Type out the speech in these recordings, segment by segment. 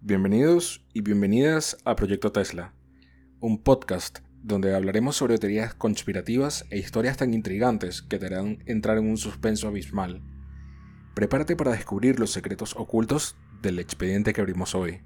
Bienvenidos y bienvenidas a Proyecto Tesla, un podcast donde hablaremos sobre teorías conspirativas e historias tan intrigantes que te harán entrar en un suspenso abismal. Prepárate para descubrir los secretos ocultos del expediente que abrimos hoy.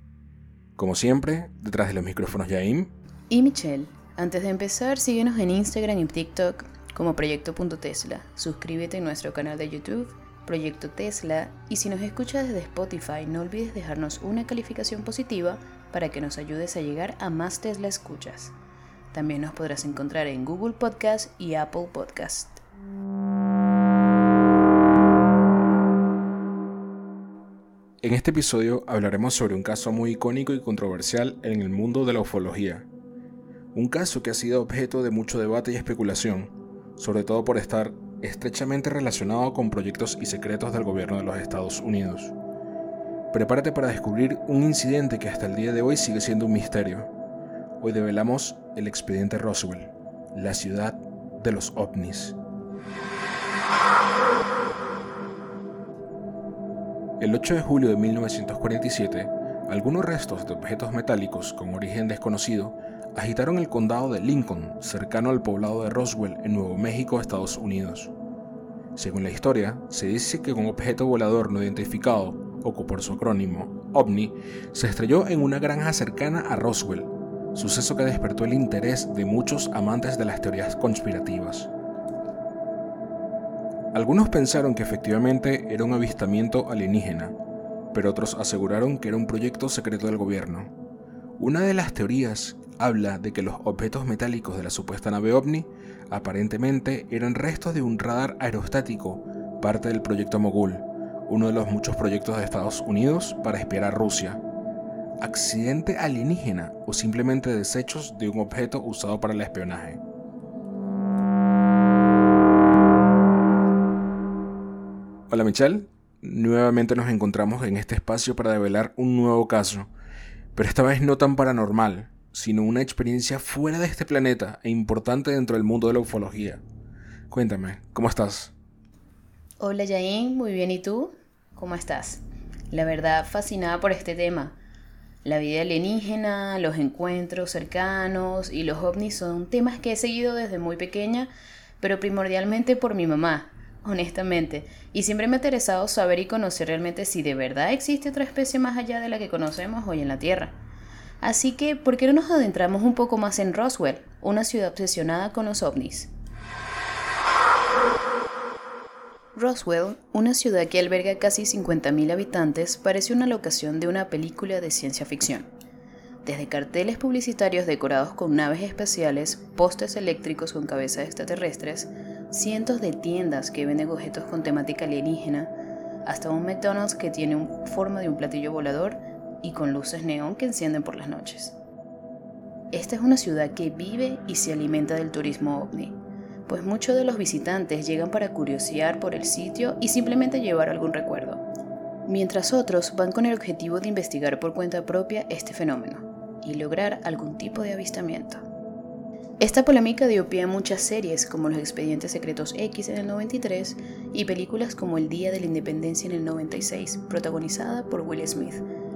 Como siempre, detrás de los micrófonos Jaim y Michelle. Antes de empezar, síguenos en Instagram y TikTok como Proyecto.tesla. Suscríbete a nuestro canal de YouTube Proyecto Tesla y si nos escuchas desde Spotify no olvides dejarnos una calificación positiva para que nos ayudes a llegar a más Tesla escuchas. También nos podrás encontrar en Google Podcast y Apple Podcast. En este episodio hablaremos sobre un caso muy icónico y controversial en el mundo de la ufología. Un caso que ha sido objeto de mucho debate y especulación, sobre todo por estar estrechamente relacionado con proyectos y secretos del gobierno de los Estados Unidos. Prepárate para descubrir un incidente que hasta el día de hoy sigue siendo un misterio. Hoy develamos el expediente Roswell, la ciudad de los ovnis. El 8 de julio de 1947, algunos restos de objetos metálicos con origen desconocido agitaron el condado de Lincoln, cercano al poblado de Roswell, en Nuevo México, Estados Unidos. Según la historia, se dice que un objeto volador no identificado, o por su acrónimo, OVNI, se estrelló en una granja cercana a Roswell, suceso que despertó el interés de muchos amantes de las teorías conspirativas. Algunos pensaron que efectivamente era un avistamiento alienígena, pero otros aseguraron que era un proyecto secreto del gobierno. Una de las teorías habla de que los objetos metálicos de la supuesta nave ovni aparentemente eran restos de un radar aerostático, parte del proyecto Mogul, uno de los muchos proyectos de Estados Unidos para espiar a Rusia. Accidente alienígena o simplemente desechos de un objeto usado para el espionaje. Hola Michelle, nuevamente nos encontramos en este espacio para develar un nuevo caso, pero esta vez no tan paranormal, sino una experiencia fuera de este planeta e importante dentro del mundo de la ufología. Cuéntame, ¿cómo estás? Hola Yain, muy bien, ¿y tú? ¿Cómo estás? La verdad, fascinada por este tema. La vida alienígena, los encuentros cercanos y los ovnis son temas que he seguido desde muy pequeña, pero primordialmente por mi mamá, honestamente, y siempre me ha interesado saber y conocer realmente si de verdad existe otra especie más allá de la que conocemos hoy en la Tierra. Así que, ¿por qué no nos adentramos un poco más en Roswell, una ciudad obsesionada con los ovnis? Roswell, una ciudad que alberga casi 50.000 habitantes, parece una locación de una película de ciencia ficción. Desde carteles publicitarios decorados con naves espaciales, postes eléctricos con cabezas extraterrestres, cientos de tiendas que venden objetos con temática alienígena, hasta un McDonald's que tiene forma de un platillo volador y con luces neón que encienden por las noches. Esta es una ciudad que vive y se alimenta del turismo ovni, pues muchos de los visitantes llegan para curiosear por el sitio y simplemente llevar algún recuerdo, mientras otros van con el objetivo de investigar por cuenta propia este fenómeno y lograr algún tipo de avistamiento. Esta polémica dio pie a muchas series como Los Expedientes Secretos X en el 93 y películas como El Día de la Independencia en el 96, protagonizada por Will Smith,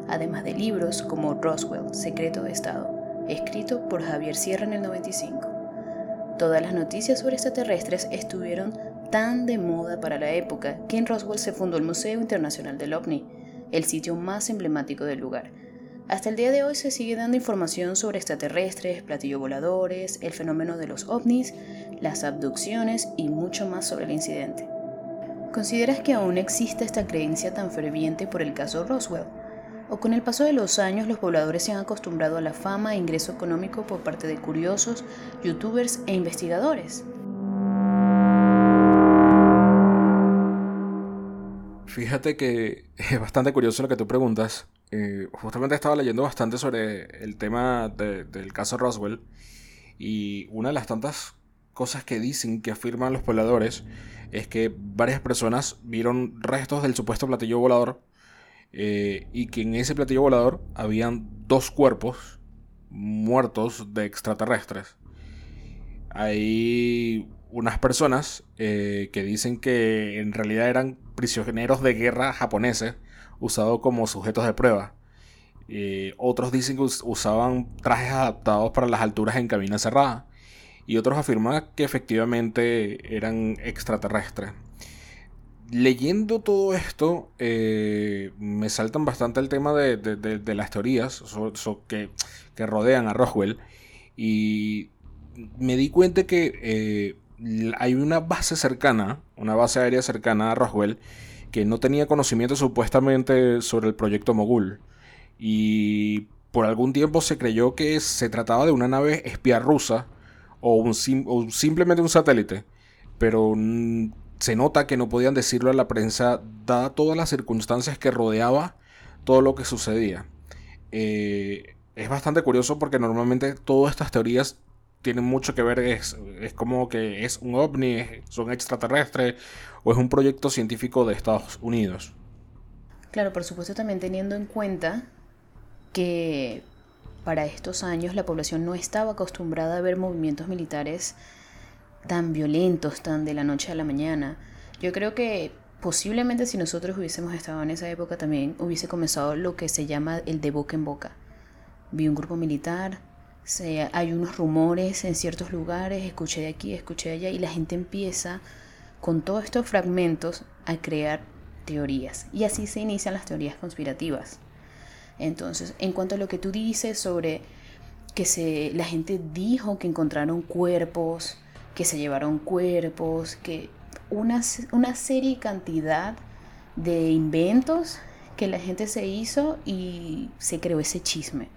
además de libros como Roswell, Secreto de Estado, escrito por Javier Sierra en el 95. Todas las noticias sobre extraterrestres estuvieron tan de moda para la época que en Roswell se fundó el Museo Internacional del OVNI, el sitio más emblemático del lugar. Hasta el día de hoy se sigue dando información sobre extraterrestres, platillos voladores, el fenómeno de los ovnis, las abducciones y mucho más sobre el incidente. ¿Consideras que aún existe esta creencia tan ferviente por el caso Roswell? O con el paso de los años los pobladores se han acostumbrado a la fama e ingreso económico por parte de curiosos, youtubers e investigadores. Fíjate que es bastante curioso lo que tú preguntas. Eh, justamente estaba leyendo bastante sobre el tema del caso Roswell y una de las tantas cosas que dicen, que afirman los pobladores, es que varias personas vieron restos del supuesto platillo volador eh, y que en ese platillo volador habían dos cuerpos muertos de extraterrestres. Hay unas personas eh, que dicen que en realidad eran prisioneros de guerra japoneses usados como sujetos de prueba. Eh, otros dicen que usaban trajes adaptados para las alturas en cabina cerrada. Y otros afirman que efectivamente eran extraterrestres. Leyendo todo esto, me saltan bastante el tema de, las teorías que, que, rodean a Roswell. Y me di cuenta que eh, hay una base cercana, una base aérea cercana a Roswell, que no tenía conocimiento supuestamente sobre el proyecto Mogul y por algún tiempo se creyó que se trataba de una nave espía rusa o, un simplemente un satélite, pero se nota que no podían decirlo a la prensa dada todas las circunstancias que rodeaba todo lo que sucedía. Eh, es bastante curioso porque normalmente todas estas teorías tienen mucho que ver, es, es como que es un ovni, son extraterrestres o es un proyecto científico de Estados Unidos. Claro, por supuesto también teniendo en cuenta que para estos años la población no estaba acostumbrada a ver movimientos militares tan violentos, tan de la noche a la mañana. Yo creo que posiblemente si nosotros hubiésemos estado en esa época también hubiese comenzado lo que se llama el de boca en boca. Vi un grupo militar, se, hay unos rumores en ciertos lugares, escuché de aquí, escuché de allá y la gente empieza con todos estos fragmentos a crear teorías. Y así se inician las teorías conspirativas. Entonces, en cuanto a lo que tú dices sobre que se, la gente dijo que encontraron cuerpos, que se llevaron cuerpos, que una, una serie y cantidad de inventos que la gente se hizo y se creó ese chisme.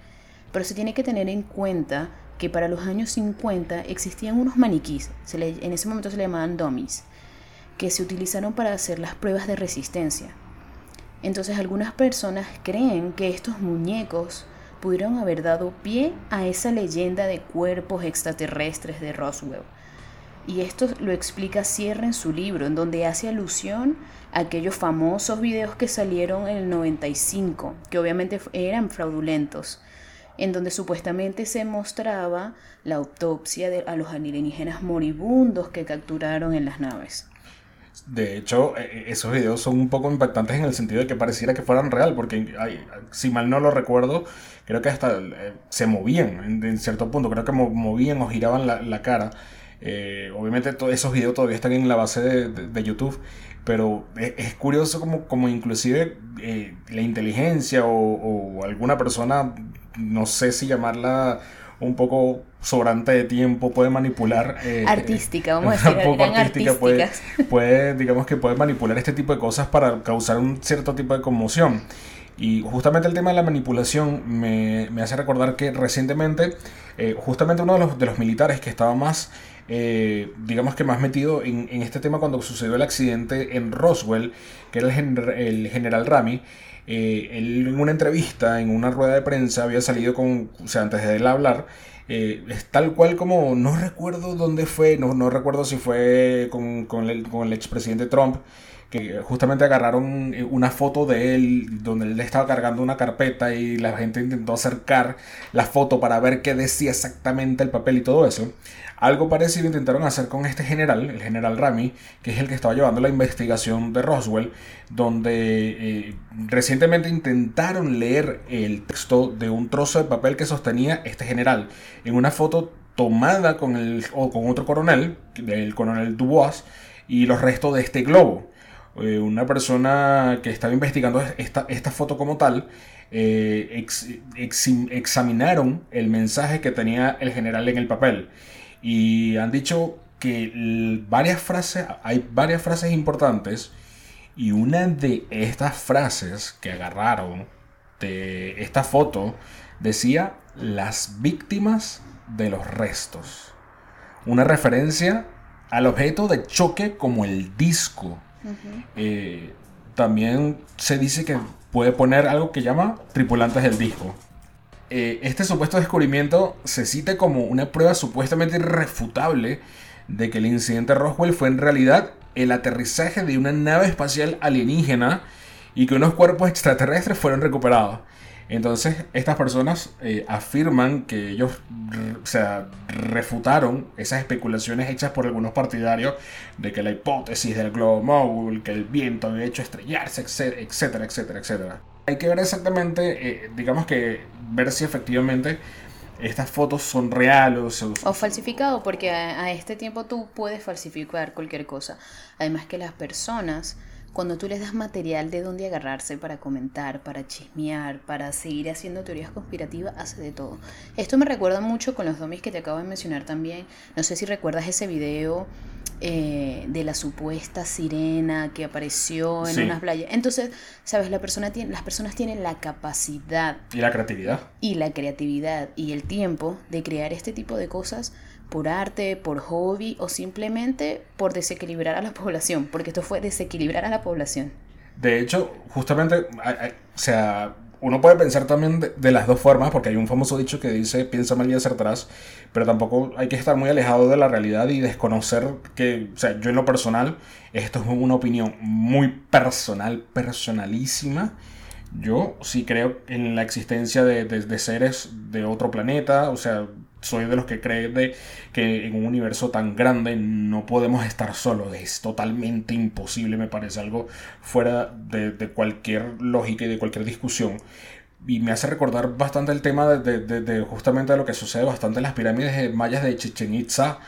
Pero se tiene que tener en cuenta que para los años 50 existían unos maniquís, en ese momento se le llamaban dummies, que se utilizaron para hacer las pruebas de resistencia. Entonces algunas personas creen que estos muñecos pudieron haber dado pie a esa leyenda de cuerpos extraterrestres de Roswell. Y esto lo explica Sierra en su libro, en donde hace alusión a aquellos famosos videos que salieron en el 95, que obviamente eran fraudulentos, en donde supuestamente se mostraba la autopsia de, a los alienígenas moribundos que capturaron en las naves. De hecho, e, e, esos videos son un poco impactantes en el sentido de que pareciera que fueran real, porque si mal no lo recuerdo, creo que hasta eh, se movían en, cierto punto, creo que movían o giraban la, cara. Eh, obviamente todos esos videos todavía están en la base de, YouTube, pero e, es, curioso como, como inclusive eh, la inteligencia o, alguna persona, no sé si llamarla un poco sobrante de tiempo, puede manipular... Eh, artística, vamos a decir, un poco artística, puede, puede, digamos que puede manipular este tipo de cosas para causar un cierto tipo de conmoción. Y justamente el tema de la manipulación me, me hace recordar que recientemente, justamente uno de los, de los, militares que estaba más, eh, digamos que más metido en, este tema cuando sucedió el accidente en Roswell, que era el, general Rami, eh, él en una entrevista, en una rueda de prensa, había salido con, o sea, antes de él hablar, eh, es tal cual como, no recuerdo dónde fue, no, no recuerdo si fue con, con, el, con el expresidente Trump, que justamente agarraron una foto de él donde él estaba cargando una carpeta y la gente intentó acercar la foto para ver qué decía exactamente el papel y todo eso. Algo parecido intentaron hacer con este general, el general Rami, que es el que estaba llevando la investigación de Roswell, donde eh, recientemente intentaron leer el texto de un trozo de papel que sostenía este general en una foto tomada con, el, o con otro coronel, el coronel Dubois, y los restos de este globo. Eh, una persona que estaba investigando esta, esta foto como tal, eh, examinaron el mensaje que tenía el general en el papel y han dicho que varias frases, hay varias frases importantes y una de estas frases que agarraron de esta foto decía las víctimas de los restos. Una referencia al objeto de choque como el disco. Eh, también se dice que puede poner algo que llama tripulantes del disco. Eh, este supuesto descubrimiento se cita como una prueba supuestamente irrefutable de que el incidente Roswell fue en realidad el aterrizaje de una nave espacial alienígena y que unos cuerpos extraterrestres fueron recuperados. Entonces, estas personas eh, afirman que ellos refutaron esas especulaciones hechas por algunos partidarios de que la hipótesis del globo móvil, que el viento había hecho estrellarse, etcétera, etcétera, etcétera. Hay que ver exactamente, eh, digamos que ver si efectivamente estas fotos son reales o, o falsificado, porque a, este tiempo tú puedes falsificar cualquier cosa. Además que las personas, cuando tú les das material de dónde agarrarse para comentar, para chismear, para seguir haciendo teorías conspirativas, hace de todo. Esto me recuerda mucho con los domis que te acabo de mencionar también. No sé si recuerdas ese video eh, de la supuesta sirena que apareció en unas playas. Entonces, sabes, la persona tiene, las personas tienen la capacidad. Y la creatividad. Y la creatividad y el tiempo de crear este tipo de cosas por arte, por hobby o simplemente por desequilibrar a la población, porque esto fue desequilibrar a la población. De hecho, justamente, o sea, uno puede pensar también de, las dos formas, porque hay un famoso dicho que dice piensa mal y acertarás, pero tampoco hay que estar muy alejado de la realidad y desconocer que, o sea, yo en lo personal, esto es una opinión muy personal, personalísima. Yo sí creo en la existencia de, de seres de otro planeta, o sea, soy de los que creen de que en un universo tan grande no podemos estar solos. Es totalmente imposible, me parece algo fuera de, cualquier lógica y de cualquier discusión. Y me hace recordar bastante el tema de, de, justamente de lo que sucede bastante en las pirámides mayas de Chichen Itza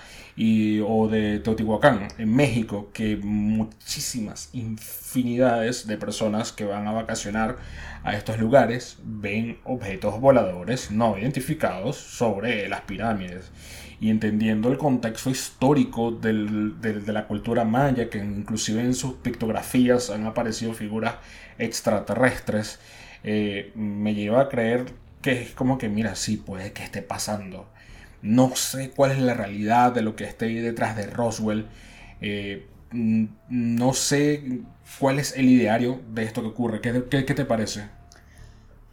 o de Teotihuacán en México, que muchísimas infinidades de personas que van a vacacionar a estos lugares ven objetos voladores no identificados sobre las pirámides. Y entendiendo el contexto histórico del, de la cultura maya, que inclusive en sus pictografías han aparecido figuras extraterrestres, eh, me lleva a creer que es como que, mira, sí, puede que esté pasando no sé cuál es la realidad de lo que esté detrás de Roswell. Eh, no sé cuál es el ideario de esto que ocurre. ¿Qué, te parece?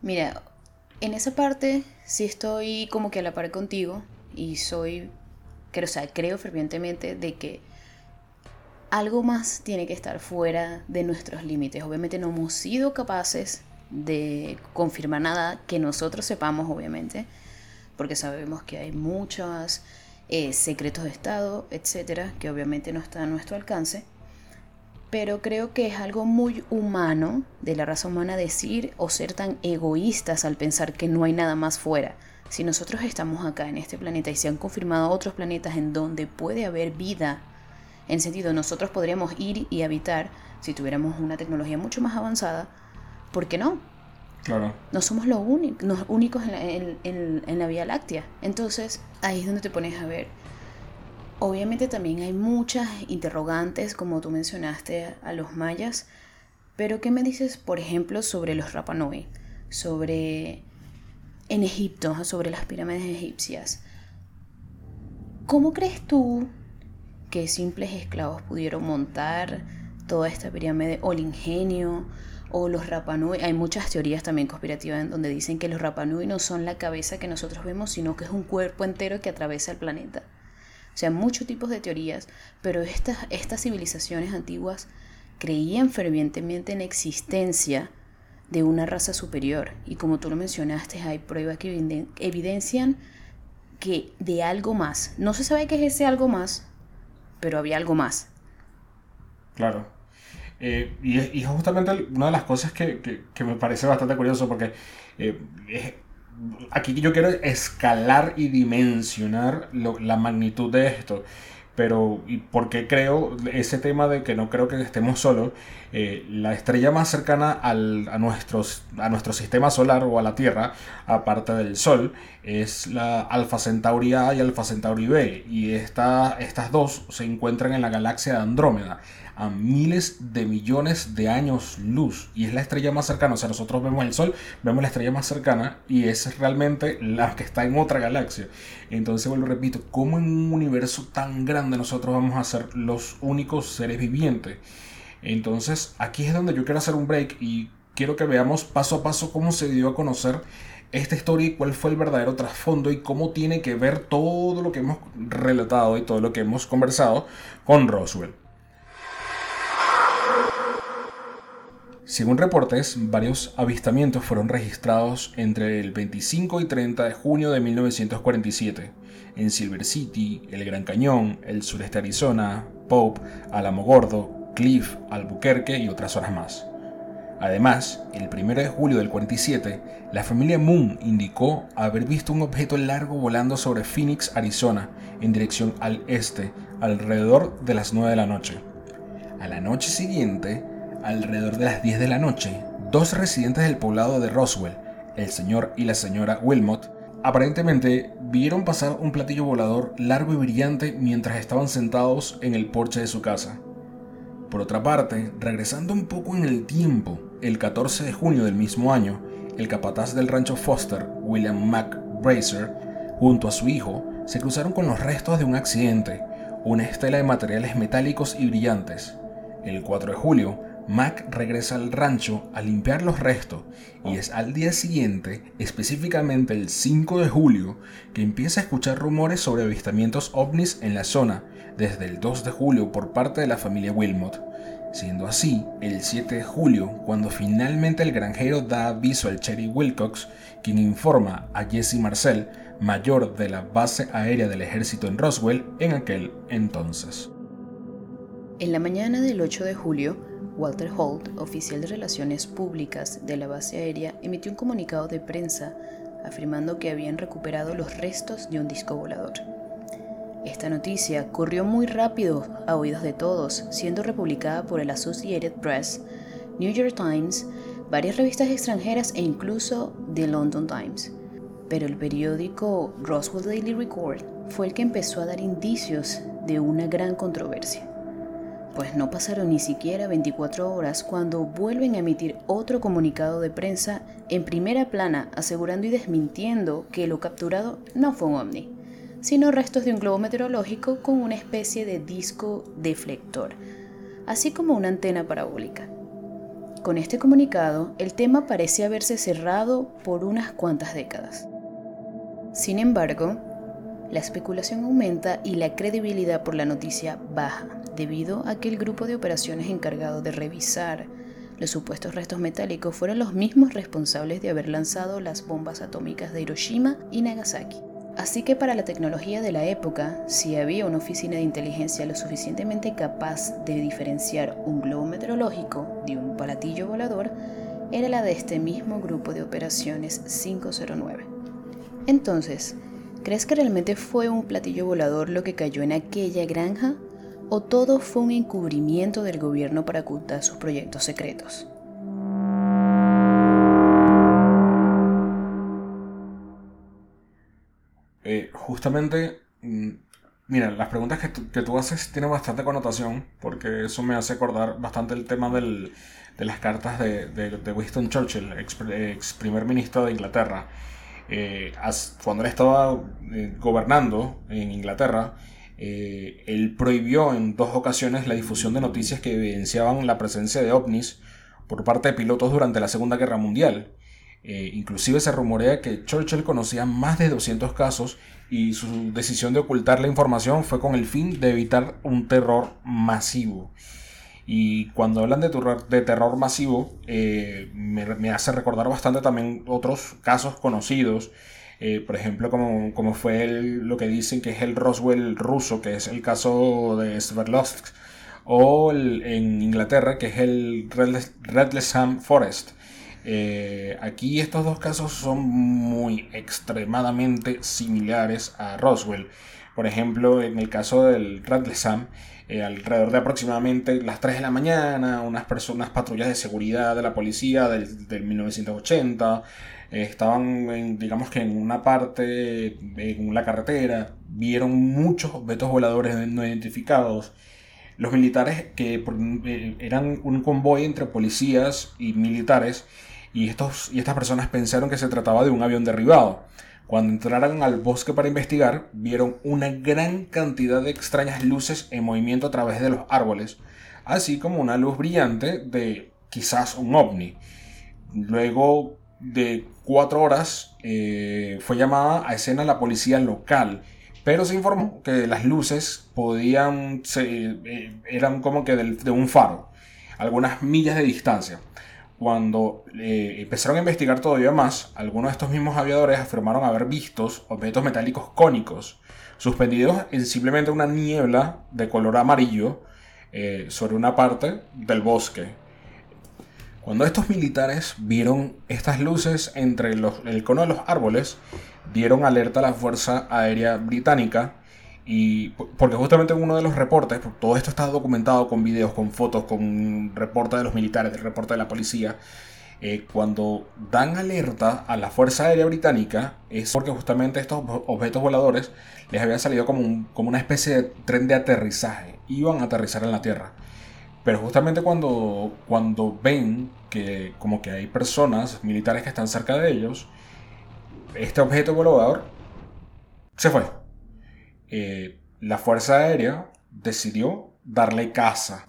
Mira, en esa parte sí estoy como que a la par contigo y soy, creo, o sea, creo fervientemente de que algo más tiene que estar fuera de nuestros límites. Obviamente no hemos sido capaces de confirmar nada que nosotros sepamos, obviamente porque sabemos que hay muchos eh, secretos de Estado, etcétera, que obviamente no están a nuestro alcance. Pero creo que es algo muy humano de la raza humana decir o ser tan egoístas al pensar que no hay nada más fuera. Si nosotros estamos acá en este planeta y se han confirmado otros planetas en donde puede haber vida, en sentido nosotros podríamos ir y habitar si tuviéramos una tecnología mucho más avanzada, ¿por qué no? No somos los únicos, únicos en la, Vía Láctea. Entonces, ahí es donde te pones a ver. Obviamente también hay muchas interrogantes, como tú mencionaste, a los mayas. Pero, ¿qué me dices, por ejemplo, sobre los Rapanui? Sobre. En Egipto, sobre las pirámides egipcias. ¿Cómo crees tú que simples esclavos pudieron montar toda esta pirámide o el ingenio? O los Rapanui. Hay muchas teorías también conspirativas en donde dicen que los Rapanui no son la cabeza que nosotros vemos, sino que es un cuerpo entero que atraviesa el planeta. O sea, muchos tipos de teorías, pero estas, estas civilizaciones antiguas creían fervientemente en la existencia de una raza superior. Y como tú lo mencionaste, hay pruebas que evidencian que de algo más. No se sabe qué es ese algo más, pero había algo más. Claro. Eh, y, es, justamente una de las cosas que, que, me parece bastante curioso porque eh, aquí yo quiero escalar y dimensionar la magnitud de esto. Pero, ¿y por qué creo ese tema de que no creo que estemos solos? Eh, la estrella más cercana al, a, nuestros, a nuestro sistema solar o a la Tierra, aparte del Sol, es la Alpha Centauri A y Alpha Centauri B. Y esta, estas dos se encuentran en la galaxia de Andrómeda a miles de millones de años luz y es la estrella más cercana. O sea, nosotros vemos el Sol, vemos la estrella más cercana y es realmente la que está en otra galaxia. Entonces, vuelvo, repito, ¿cómo en un universo tan grande nosotros vamos a ser los únicos seres vivientes? Entonces, aquí es donde yo quiero hacer un break y quiero que veamos paso a paso cómo se dio a conocer esta historia y cuál fue el verdadero trasfondo y cómo tiene que ver todo lo que hemos relatado y todo lo que hemos conversado con Roswell. Según reportes, varios avistamientos fueron registrados entre el 25 y 30 de junio de 1947 en Silver City, el Gran Cañón, el sureste de Arizona, Pope, Alamogordo, Cliff, Albuquerque y otras zonas más. Además, el 1 de julio del 47, la familia Moon indicó haber visto un objeto largo volando sobre Phoenix, Arizona, en dirección al este, alrededor de las 9 de la noche. A la noche siguiente, alrededor de las 10 de la noche, dos residentes del poblado de Roswell, el señor y la señora Wilmot, aparentemente vieron pasar un platillo volador largo y brillante mientras estaban sentados en el porche de su casa. Por otra parte, regresando un poco en el tiempo, el 14 de junio del mismo año, el capataz del rancho Foster, William McBracer, junto a su hijo, se cruzaron con los restos de un accidente, una estela de materiales metálicos y brillantes. El 4 de julio, Mac regresa al rancho a limpiar los restos y es al día siguiente, específicamente el 5 de julio, que empieza a escuchar rumores sobre avistamientos ovnis en la zona, desde el 2 de julio por parte de la familia Wilmot. Siendo así, el 7 de julio, cuando finalmente el granjero da aviso al Cherry Wilcox, quien informa a Jesse Marcel, mayor de la base aérea del ejército en Roswell en aquel entonces. En la mañana del 8 de julio, Walter Holt, oficial de Relaciones Públicas de la base aérea, emitió un comunicado de prensa afirmando que habían recuperado los restos de un disco volador. Esta noticia corrió muy rápido a oídos de todos, siendo republicada por el Associated Press, New York Times, varias revistas extranjeras e incluso The London Times. Pero el periódico Roswell Daily Record fue el que empezó a dar indicios de una gran controversia pues no pasaron ni siquiera 24 horas cuando vuelven a emitir otro comunicado de prensa en primera plana asegurando y desmintiendo que lo capturado no fue un ovni, sino restos de un globo meteorológico con una especie de disco deflector, así como una antena parabólica. Con este comunicado, el tema parece haberse cerrado por unas cuantas décadas. Sin embargo, la especulación aumenta y la credibilidad por la noticia baja, debido a que el grupo de operaciones encargado de revisar los supuestos restos metálicos fueron los mismos responsables de haber lanzado las bombas atómicas de Hiroshima y Nagasaki. Así que para la tecnología de la época, si había una oficina de inteligencia lo suficientemente capaz de diferenciar un globo meteorológico de un palatillo volador, era la de este mismo grupo de operaciones 509. Entonces, ¿Crees que realmente fue un platillo volador lo que cayó en aquella granja? ¿O todo fue un encubrimiento del gobierno para ocultar sus proyectos secretos? Eh, justamente, mm, mira, las preguntas que, tú haces tienen bastante connotación, porque eso me hace acordar bastante el tema de las cartas de, Winston Churchill, ex primer ministro de Inglaterra eh, cuando él estaba eh, gobernando en Inglaterra, eh, él prohibió en dos ocasiones la difusión de noticias que evidenciaban la presencia de ovnis por parte de pilotos durante la Segunda Guerra Mundial. inclusive se rumorea que Churchill conocía más de 200 casos y su decisión de ocultar la información fue con el fin de evitar un terror masivo. Y cuando hablan de terror, de terror masivo, eh, me, hace recordar bastante también otros casos conocidos. Eh, por ejemplo, como, como fue lo que dicen que es el Roswell ruso, que es el caso de Sverdlovsk, o en Inglaterra, que es el Redlesham Forest. Eh, aquí estos dos casos son muy extremadamente similares a Roswell. Por ejemplo, en el caso del Redlesham, eh, alrededor de aproximadamente las 3 de la mañana, unas personas, patrullas de seguridad de la policía del, del 1980, eh, estaban, digamos que en una parte, en la carretera, vieron muchos objetos voladores no identificados. Los militares, que eh, eran un convoy entre policías y militares, y, estos, y estas personas pensaron que se trataba de un avión derribado. Cuando entraron al bosque para investigar, vieron una gran cantidad de extrañas luces en movimiento a través de los árboles, así como una luz brillante de quizás un ovni. Luego de cuatro horas eh, fue llamada a escena la policía local, pero se informó que las luces podían, eh, eran como que de un faro, algunas millas de distancia. Cuando eh, empezaron a investigar todavía más, algunos de estos mismos aviadores afirmaron haber visto objetos metálicos cónicos suspendidos en simplemente una niebla de color amarillo eh, sobre una parte del bosque. Cuando estos militares vieron estas luces entre el cono de los árboles, dieron alerta a la Fuerza Aérea Británica y porque justamente en uno de los reportes, todo esto está documentado con videos, con fotos, con reporte de los militares, del reporte de la policía, eh, cuando dan alerta a la Fuerza Aérea Británica es porque justamente estos objetos voladores les había salido como, como una especie de tren de aterrizaje, iban a aterrizar en la Tierra. Pero justamente cuando, cuando ven que como que hay personas militares que están cerca de ellos, este objeto volador se fue. Eh, la Fuerza Aérea decidió darle caza.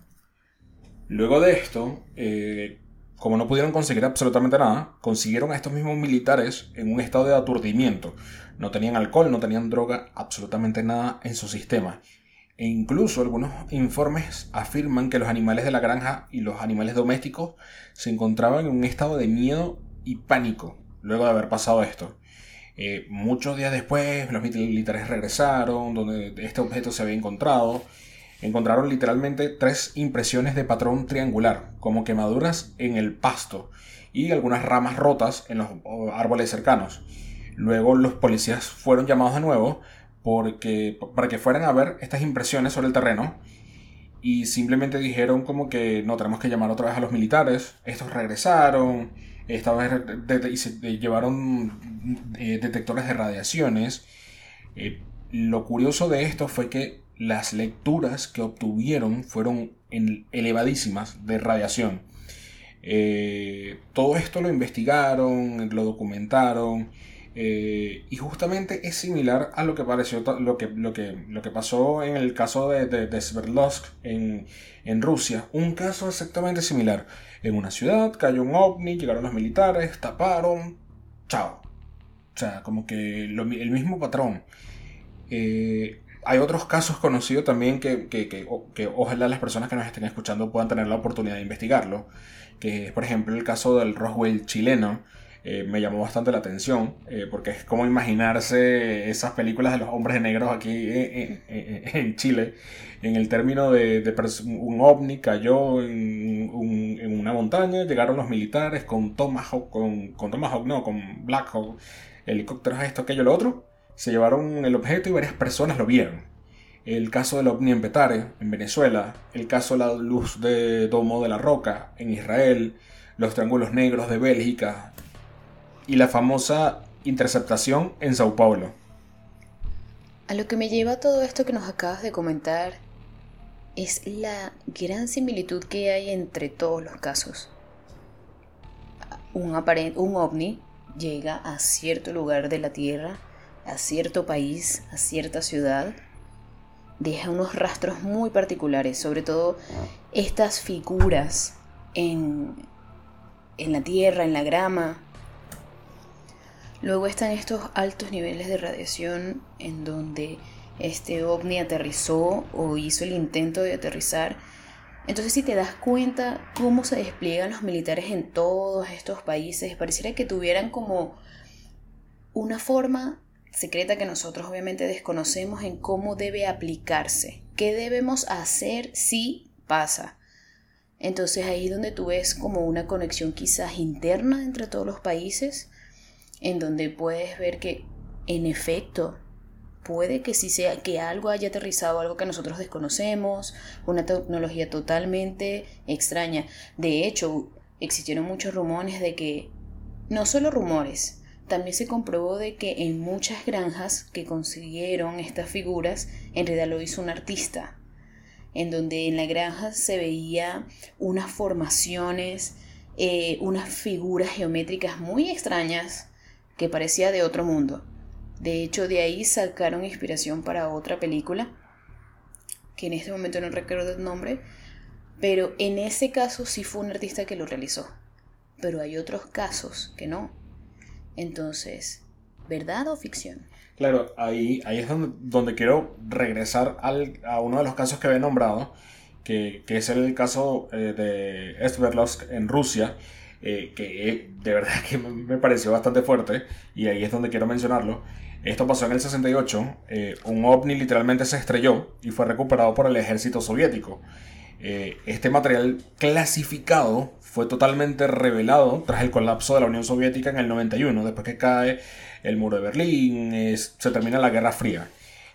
Luego de esto, eh, como no pudieron conseguir absolutamente nada, consiguieron a estos mismos militares en un estado de aturdimiento. No tenían alcohol, no tenían droga, absolutamente nada en su sistema. E incluso algunos informes afirman que los animales de la granja y los animales domésticos se encontraban en un estado de miedo y pánico luego de haber pasado esto. Eh, muchos días después, los militares regresaron, donde este objeto se había encontrado. Encontraron literalmente tres impresiones de patrón triangular, como quemaduras en el pasto y algunas ramas rotas en los árboles cercanos. Luego los policías fueron llamados de nuevo porque, para que fueran a ver estas impresiones sobre el terreno y simplemente dijeron como que no tenemos que llamar otra vez a los militares. Estos regresaron, esta vez se llevaron eh, detectores de radiaciones. Eh, lo curioso de esto fue que las lecturas que obtuvieron fueron elevadísimas de radiación. Eh, todo esto lo investigaron, lo documentaron y justamente es similar a lo que, pareció, lo que, lo que, lo que pasó en el caso de, de, Sverdlovsk en, en, Rusia. Un caso exactamente similar. En una ciudad cayó un ovni, llegaron los militares, taparon, chao. O sea, como que el mismo patrón. Eh, hay otros casos conocidos también que, que, que, que, ojalá las personas que nos estén escuchando puedan tener la oportunidad de investigarlo. Que es, por ejemplo, el caso del Roswell chileno eh, me llamó bastante la atención, eh, porque es como imaginarse esas películas de los hombres negros aquí en, Chile, en el término de, un ovni cayó en, una montaña, llegaron los militares con Tomahawk, con, con Tomahawk no, con Blackhawk, helicópteros, esto, aquello, lo otro, se llevaron el objeto y varias personas lo vieron. El caso del ovni en Petare, en Venezuela, el caso de la luz de Domo de la Roca, en Israel, los triángulos negros de Bélgica, y la famosa interceptación en Sao Paulo. A lo que me lleva todo esto que nos acabas de comentar es la gran similitud que hay entre todos los casos. Un, un ovni llega a cierto lugar de la Tierra, a cierto país, a cierta ciudad, deja unos rastros muy particulares, sobre todo estas figuras en, en la tierra, en la grama, Luego están estos altos niveles de radiación en donde este ovni aterrizó o hizo el intento de aterrizar. Entonces si te das cuenta cómo se despliegan los militares en todos estos países, pareciera que tuvieran como una forma secreta que nosotros obviamente desconocemos en cómo debe aplicarse, qué debemos hacer si pasa. Entonces ahí es donde tú ves como una conexión quizás interna entre todos los países en donde puedes ver que en efecto puede que sí sea que algo haya aterrizado, algo que nosotros desconocemos, una tecnología totalmente extraña. De hecho, existieron muchos rumores de que, no solo rumores, también se comprobó de que en muchas granjas que consiguieron estas figuras, en realidad lo hizo un artista, en donde en la granja se veía unas formaciones, eh, unas figuras geométricas muy extrañas, que parecía de otro mundo. De hecho, de ahí sacaron inspiración para otra película, que en este momento no recuerdo el nombre, pero en ese caso sí fue un artista que lo realizó. Pero hay otros casos que no. Entonces, ¿verdad o ficción? Claro, ahí, ahí es donde, quiero regresar al, a uno de los casos que había nombrado, que, que es el caso eh, de Sverdlovsk en Rusia, eh, que de verdad que me pareció bastante fuerte, y ahí es donde quiero mencionarlo. Esto pasó en el 68, eh, un ovni literalmente se estrelló y fue recuperado por el ejército soviético. Eh, este material clasificado fue totalmente revelado tras el colapso de la Unión Soviética en el 91, después que cae el muro de Berlín, se termina la Guerra Fría.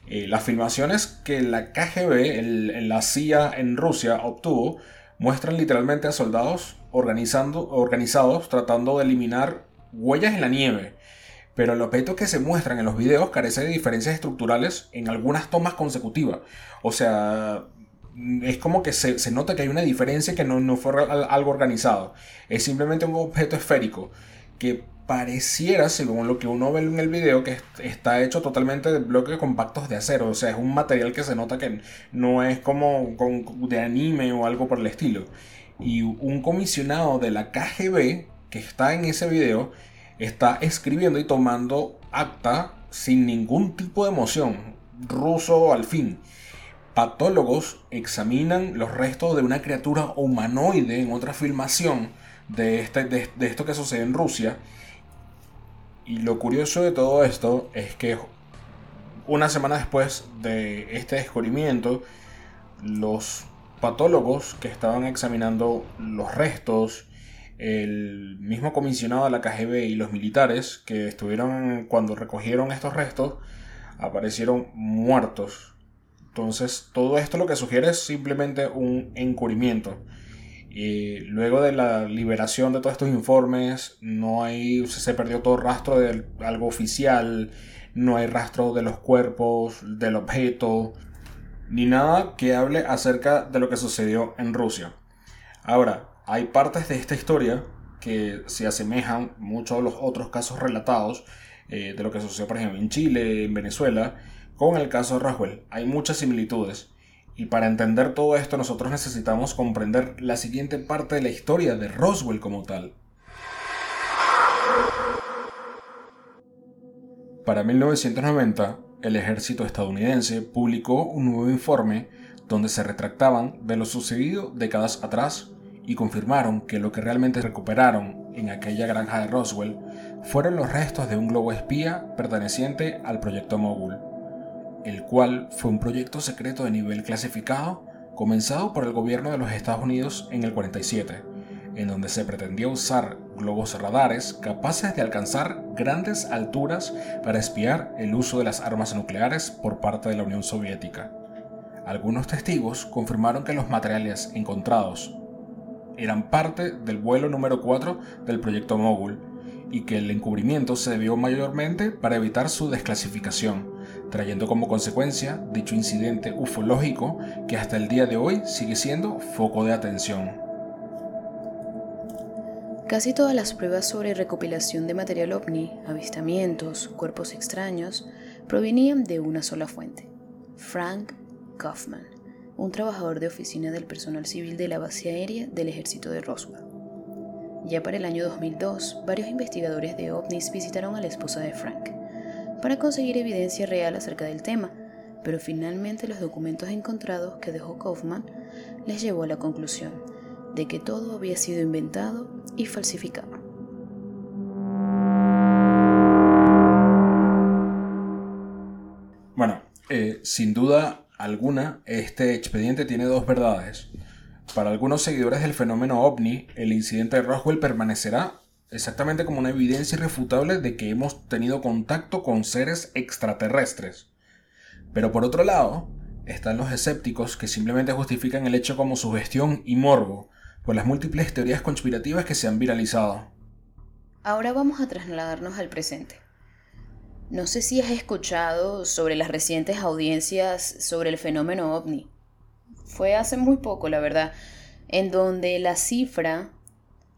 Las filmaciones que la KGB, la CIA en Rusia, obtuvo muestran literalmente a soldados organizando, organizados tratando de eliminar huellas en la nieve. Pero el objeto que se muestran en los videos carece de diferencias estructurales en algunas tomas consecutivas. O sea, es como que se, nota que hay una diferencia que no, no fue algo organizado. Es simplemente un objeto esférico que pareciera, según lo que uno ve en el video, que está hecho totalmente de bloques compactos de acero. O sea, es un material que se nota que no es como de anime o algo por el estilo. Y un comisionado de la KGB que está en ese video está escribiendo y tomando acta sin ningún tipo de emoción. Ruso al fin. Patólogos examinan los restos de una criatura humanoide en otra filmación de, este, de, esto que sucede en Rusia. Y lo curioso de todo esto es que una semana después de este descubrimiento, los patólogos que estaban examinando los restos, el mismo comisionado de la KGB y los militares que estuvieron cuando recogieron estos restos, aparecieron muertos entonces, todo esto lo que sugiere es simplemente un encubrimiento. Y luego de la liberación de todos estos informes, no hay, se perdió todo rastro de algo oficial, no hay rastro de los cuerpos, del objeto, ni nada que hable acerca de lo que sucedió en Rusia. Ahora, hay partes de esta historia que se asemejan mucho a los otros casos relatados eh, de lo que sucedió, por ejemplo, en Chile, en Venezuela, con el caso de Roswell. Hay muchas similitudes. Y para entender todo esto nosotros necesitamos comprender la siguiente parte de la historia de Roswell como tal. Para 1990, el ejército estadounidense publicó un nuevo informe donde se retractaban de lo sucedido décadas atrás y confirmaron que lo que realmente recuperaron en aquella granja de Roswell fueron los restos de un globo espía perteneciente al proyecto Mogul el cual fue un proyecto secreto de nivel clasificado comenzado por el gobierno de los Estados Unidos en el 47, en donde se pretendía usar globos radares capaces de alcanzar grandes alturas para espiar el uso de las armas nucleares por parte de la Unión Soviética. Algunos testigos confirmaron que los materiales encontrados eran parte del vuelo número 4 del proyecto Mogul y que el encubrimiento se debió mayormente para evitar su desclasificación, trayendo como consecuencia dicho incidente ufológico que hasta el día de hoy sigue siendo foco de atención. Casi todas las pruebas sobre recopilación de material ovni, avistamientos, cuerpos extraños, provenían de una sola fuente, Frank Kaufman, un trabajador de oficina del personal civil de la base aérea del ejército de Roswell. Ya para el año 2002, varios investigadores de ovnis visitaron a la esposa de Frank para conseguir evidencia real acerca del tema, pero finalmente los documentos encontrados que dejó Kaufman les llevó a la conclusión de que todo había sido inventado y falsificado. Bueno, eh, sin duda alguna, este expediente tiene dos verdades. Para algunos seguidores del fenómeno ovni, el incidente de Roswell permanecerá exactamente como una evidencia irrefutable de que hemos tenido contacto con seres extraterrestres. Pero por otro lado, están los escépticos que simplemente justifican el hecho como sugestión y morbo por las múltiples teorías conspirativas que se han viralizado. Ahora vamos a trasladarnos al presente. No sé si has escuchado sobre las recientes audiencias sobre el fenómeno ovni fue hace muy poco, la verdad, en donde la cifra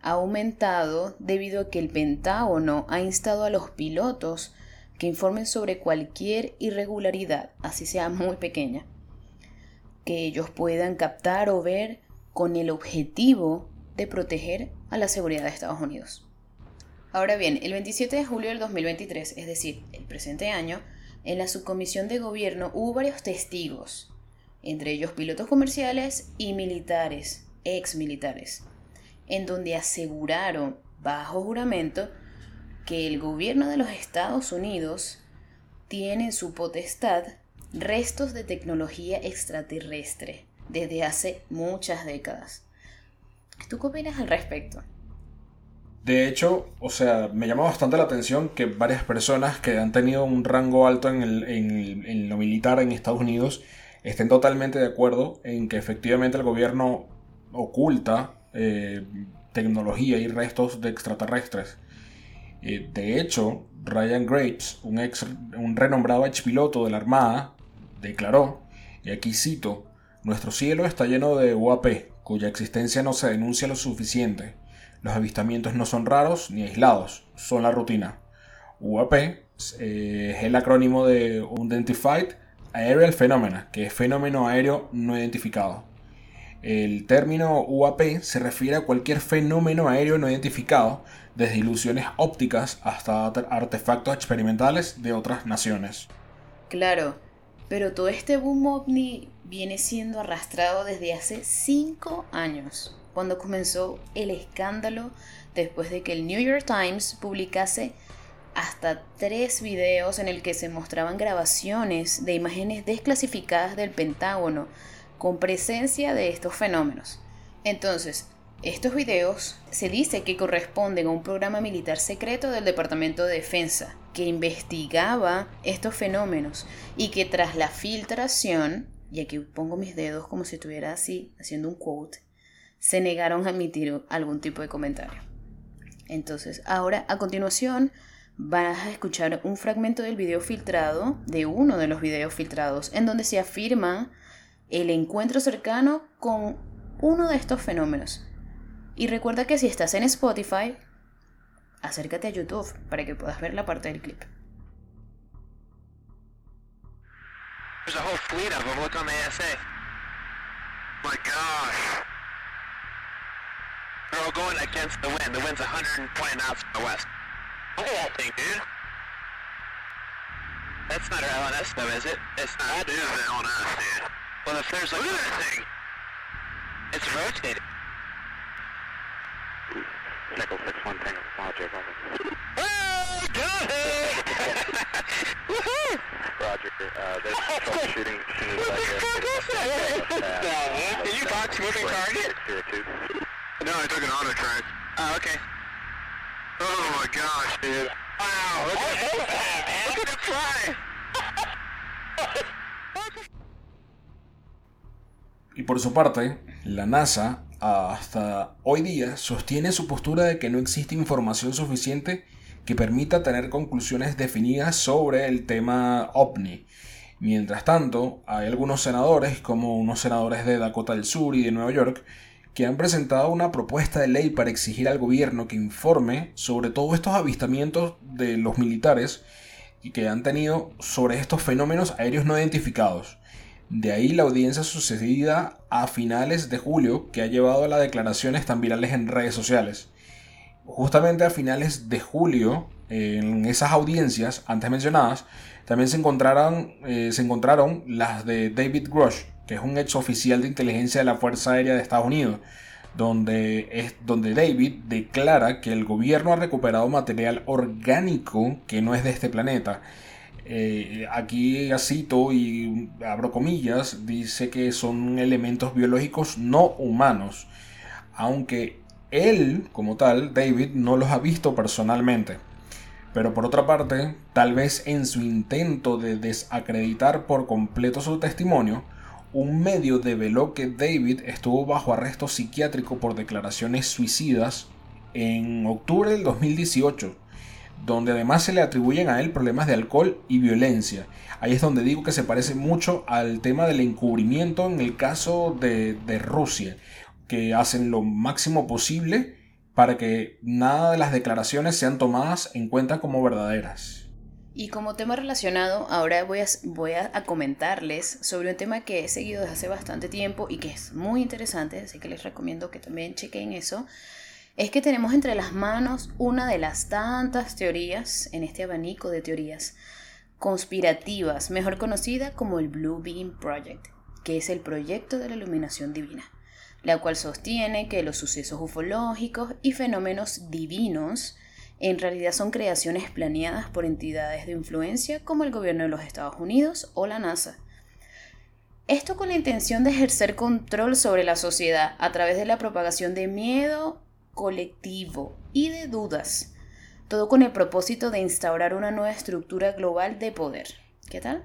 ha aumentado debido a que el Pentágono ha instado a los pilotos que informen sobre cualquier irregularidad, así sea muy pequeña, que ellos puedan captar o ver con el objetivo de proteger a la seguridad de Estados Unidos. Ahora bien, el 27 de julio del 2023, es decir, el presente año, en la subcomisión de gobierno hubo varios testigos entre ellos pilotos comerciales y militares, ex militares, en donde aseguraron bajo juramento que el gobierno de los Estados Unidos tiene en su potestad restos de tecnología extraterrestre, desde hace muchas décadas. ¿Tú qué opinas al respecto? De hecho, o sea, me llama bastante la atención que varias personas que han tenido un rango alto en, lo militar en Estados Unidos estén totalmente de acuerdo en que efectivamente el gobierno oculta eh, tecnología y restos de extraterrestres. Eh, de hecho, Ryan Graves, un, ex, un renombrado ex piloto de la Armada, declaró, y aquí cito, nuestro cielo está lleno de UAP, cuya existencia no se denuncia lo suficiente los avistamientos no son raros ni aislados, son la rutina. UAP eh, es el acrónimo de Unidentified Aerial Phenomena, que es fenómeno aéreo no identificado. El término UAP se refiere a cualquier fenómeno aéreo no identificado, desde ilusiones ópticas hasta artefactos experimentales de otras naciones. Claro, pero todo este boom ovni viene siendo arrastrado desde hace 5 años cuando comenzó el escándalo después de que el New York Times publicase hasta tres videos en el que se mostraban grabaciones de imágenes desclasificadas del Pentágono con presencia de estos fenómenos. Entonces, estos videos se dice que corresponden a un programa militar secreto del Departamento de Defensa que investigaba estos fenómenos y que tras la filtración, y aquí pongo mis dedos como si estuviera así haciendo un quote, se negaron a emitir algún tipo de comentario. Entonces, ahora a continuación vas a escuchar un fragmento del video filtrado, de uno de los videos filtrados, en donde se afirma el encuentro cercano con uno de estos fenómenos. Y recuerda que si estás en Spotify, acércate a YouTube para que puedas ver la parte del clip. They're all going against the wind. The wind's 120 knots from the west. Look at that thing, dude. That's not our LNS though, is it? It's not. That is the LNS, dude. Well, if there's like... Look at that thing! It's rotating. Nickel 6-1 Tango, Roger, there's. No, I took an auto. Oh, okay. Oh my gosh, dude. Y por su parte, la NASA hasta hoy día sostiene su postura de que no existe información suficiente que permita tener conclusiones definidas sobre el tema ovni. Mientras tanto, hay algunos senadores, como unos senadores de Dakota del Sur y de Nueva York, que han presentado una propuesta de ley para exigir al gobierno que informe sobre todos estos avistamientos de los militares y que han tenido sobre estos fenómenos aéreos no identificados. De ahí la audiencia sucedida a finales de julio que ha llevado a las declaraciones tan virales en redes sociales. Justamente a finales de julio, en esas audiencias antes mencionadas, también se encontraron, eh, se encontraron las de David Grush, que es un ex oficial de inteligencia de la Fuerza Aérea de Estados Unidos, donde, es, donde David declara que el gobierno ha recuperado material orgánico que no es de este planeta. Eh, aquí cito y abro comillas, dice que son elementos biológicos no humanos, aunque él como tal, David, no los ha visto personalmente. Pero por otra parte, tal vez en su intento de desacreditar por completo su testimonio, un medio develó que David estuvo bajo arresto psiquiátrico por declaraciones suicidas en octubre del 2018, donde además se le atribuyen a él problemas de alcohol y violencia. Ahí es donde digo que se parece mucho al tema del encubrimiento en el caso de, de Rusia, que hacen lo máximo posible para que nada de las declaraciones sean tomadas en cuenta como verdaderas. Y como tema relacionado, ahora voy a, voy a, comentarles sobre un tema que he seguido desde hace bastante tiempo y que es muy interesante, así que les recomiendo que también chequen eso. Es que tenemos entre las manos una de las tantas teorías en este abanico de teorías conspirativas, mejor conocida como el Blue Beam Project, que es el proyecto de la iluminación divina, la cual sostiene que los sucesos ufológicos y fenómenos divinos en realidad son creaciones planeadas por entidades de influencia como el gobierno de los Estados Unidos o la NASA. Esto con la intención de ejercer control sobre la sociedad a través de la propagación de miedo colectivo y de dudas. Todo con el propósito de instaurar una nueva estructura global de poder. ¿Qué tal?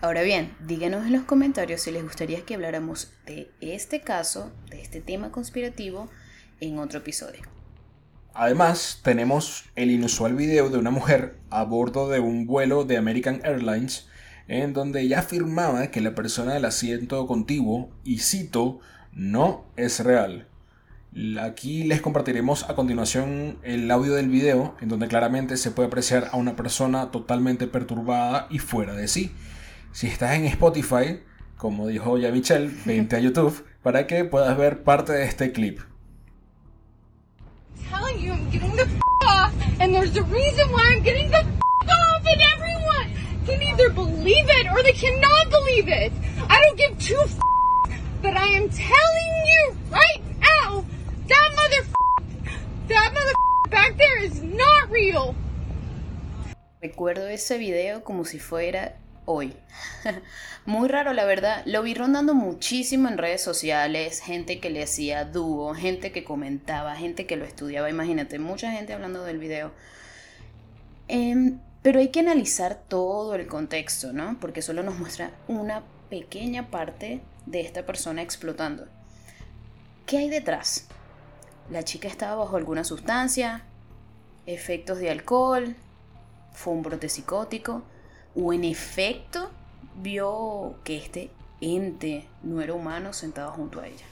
Ahora bien, díganos en los comentarios si les gustaría que habláramos de este caso, de este tema conspirativo, en otro episodio. Además, tenemos el inusual video de una mujer a bordo de un vuelo de American Airlines en donde ella afirmaba que la persona del asiento contiguo, y cito, no es real. Aquí les compartiremos a continuación el audio del video en donde claramente se puede apreciar a una persona totalmente perturbada y fuera de sí. Si estás en Spotify, como dijo ya Michelle, vente a YouTube para que puedas ver parte de este clip. f off, and there's a reason why I'm getting the f off, and everyone can either believe it or they cannot believe it. I don't give two f but I am telling you right that mother mother back there is not real. Recuerdo ese video como si fuera hoy. Muy raro, la verdad. Lo vi rondando muchísimo en redes sociales. Gente que le hacía dúo, gente que comentaba, gente que lo estudiaba. Imagínate, mucha gente hablando del video. Em, pero hay que analizar todo el contexto, ¿no? Porque solo nos muestra una pequeña parte de esta persona explotando. ¿Qué hay detrás? La chica estaba bajo alguna sustancia, efectos de alcohol, fue un brote psicótico o en efecto vio que este ente no era humano sentado junto a ella.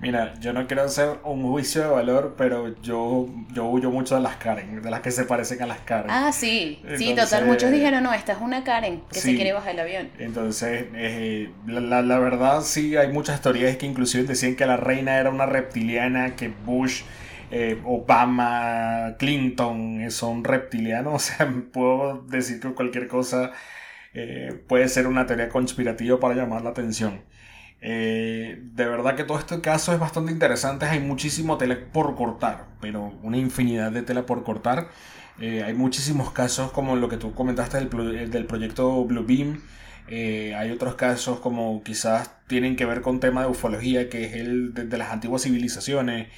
Mira, yo no quiero hacer un juicio de valor, pero yo, yo huyo mucho de las Karen, de las que se parecen a las Karen. Ah, sí, sí, total. Muchos dijeron, no, esta es una Karen que se quiere bajar el avión. Entonces, eh, la, la, verdad, sí, hay muchas teorías que inclusive decían que la reina era una reptiliana, que Bush eh, Obama, Clinton eh, son reptilianos, o sea, puedo decir que cualquier cosa eh, puede ser una teoría conspirativa para llamar la atención. De verdad que todo este caso es bastante interesante, hay muchísimo tela por cortar, pero una infinidad de tela por cortar. hay muchísimos casos como lo que tú comentaste del, del proyecto Blue Beam. hay otros casos como quizás tienen que ver con tema de ufología, que es el de las antiguas civilizaciones.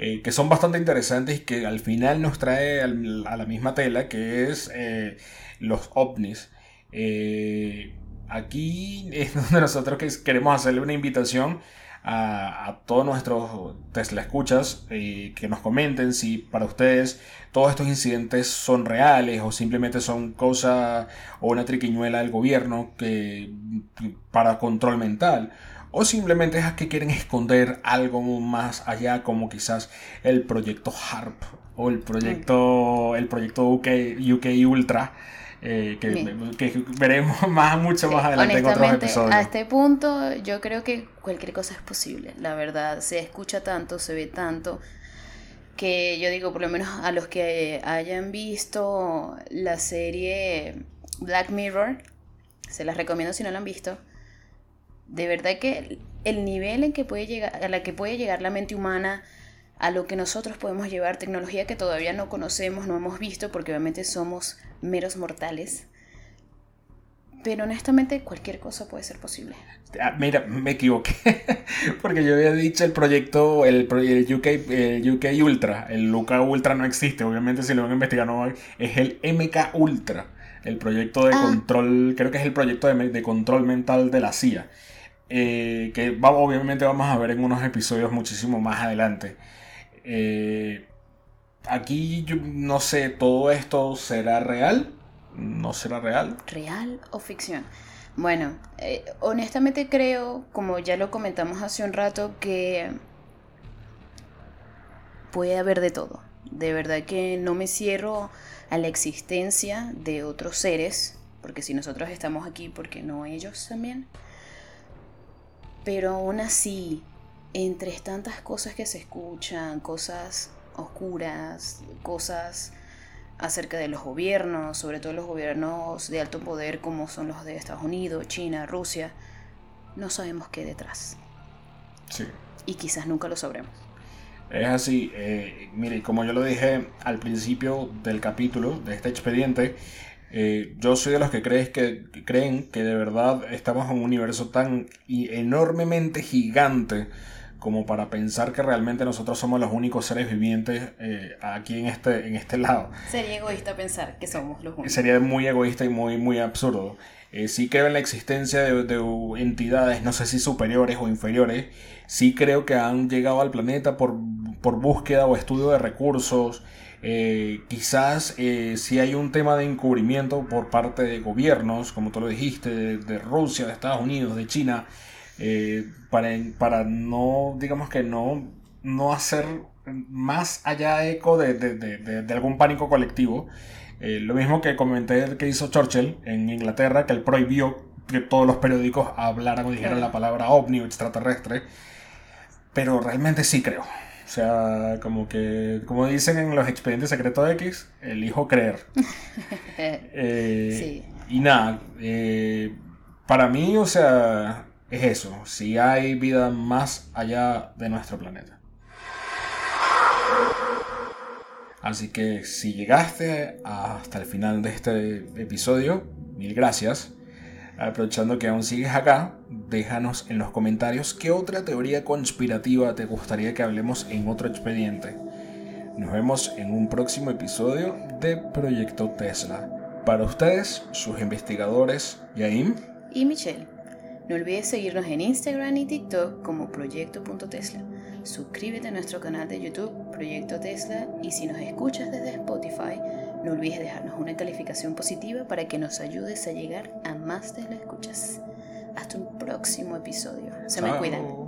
Eh, que son bastante interesantes y que al final nos trae a la misma tela, que es eh, los ovnis. Eh, aquí es donde nosotros queremos hacerle una invitación a, todos nuestros Tesla escuchas que nos comenten si para ustedes todos estos incidentes son reales o simplemente son cosa o una triquiñuela del gobierno que para control mental o simplemente es que quieren esconder algo más allá como quizás el proyecto HARP o el proyecto el proyecto UK, UK Ultra eh, que, veremos más mucho más adelante en otros episodios. A este punto yo creo que cualquier cosa es posible, la verdad, se escucha tanto, se ve tanto que yo digo, por lo menos a los que hayan visto la serie Black Mirror, se las recomiendo si no la han visto, de verdad que el nivel en que puede llegar, a la que puede llegar la mente humana, a lo que nosotros podemos llevar, tecnología que todavía no conocemos, no hemos visto, porque obviamente somos meros mortales. Pero honestamente cualquier cosa puede ser posible. Ah, mira, me equivoqué. Porque yo había dicho el proyecto, el, el, UK, el UK Ultra. El UK Ultra no existe. Obviamente si lo van a investigar no Es el MK Ultra. El proyecto de ah. control, creo que es el proyecto de, de control mental de la CIA. Eh, que obviamente vamos a ver en unos episodios muchísimo más adelante. Eh, aquí yo no sé, ¿todo esto será real? ¿No será real? ¿Real o ficción? Bueno, eh, honestamente creo, como ya lo comentamos hace un rato, que puede haber de todo. De verdad que no me cierro a la existencia de otros seres, porque si nosotros estamos aquí, ¿por qué no ellos también? Pero aún así, entre tantas cosas que se escuchan, cosas oscuras, cosas acerca de los gobiernos, sobre todo los gobiernos de alto poder como son los de Estados Unidos, China, Rusia, no sabemos qué detrás. Sí. Y quizás nunca lo sabremos. Es así, eh, mire, como yo lo dije al principio del capítulo de este expediente, Eh, yo soy de los que, crees que, creen que de verdad estamos en un universo tan enormemente gigante como para pensar que realmente nosotros somos los únicos seres vivientes eh, aquí en este, en este lado. Sería egoísta pensar que somos los únicos. Sería muy egoísta y muy, muy absurdo. Eh, sí creo en la existencia de, de, entidades, no sé si superiores o inferiores. Sí creo que han llegado al planeta por, por búsqueda o estudio de recursos. Eh, quizás eh, si hay un tema de encubrimiento por parte de gobiernos, como tú lo dijiste, de, de Rusia, de Estados Unidos, de China, eh, para, para no, digamos que no, no hacer más allá eco de, de, de algún pánico colectivo. Eh, lo mismo que comenté que hizo Churchill en Inglaterra, que él prohibió que todos los periódicos hablaran o dijeran la palabra ovni o extraterrestre. Pero realmente sí creo. O sea, como que, como dicen en los expedientes secretos X, elijo creer. Eh, y nada, para mí, o sea, es eso, si hay vida más allá de nuestro planeta. Así que si llegaste hasta el final de este episodio, mil gracias. Aprovechando que aún sigues acá, déjanos en los comentarios qué otra teoría conspirativa te gustaría que hablemos en otro expediente. Nos vemos en un próximo episodio de Proyecto Tesla. Para ustedes, sus investigadores, Yaim y Michelle. No olvides seguirnos en Instagram y TikTok como Proyecto.tesla. Suscríbete a nuestro canal de YouTube Proyecto Tesla y si nos escuchas desde Spotify, no olvides dejarnos una calificación positiva para que nos ayudes a llegar a más Tesla escuchas. Hasta un próximo episodio. Se me cuidan.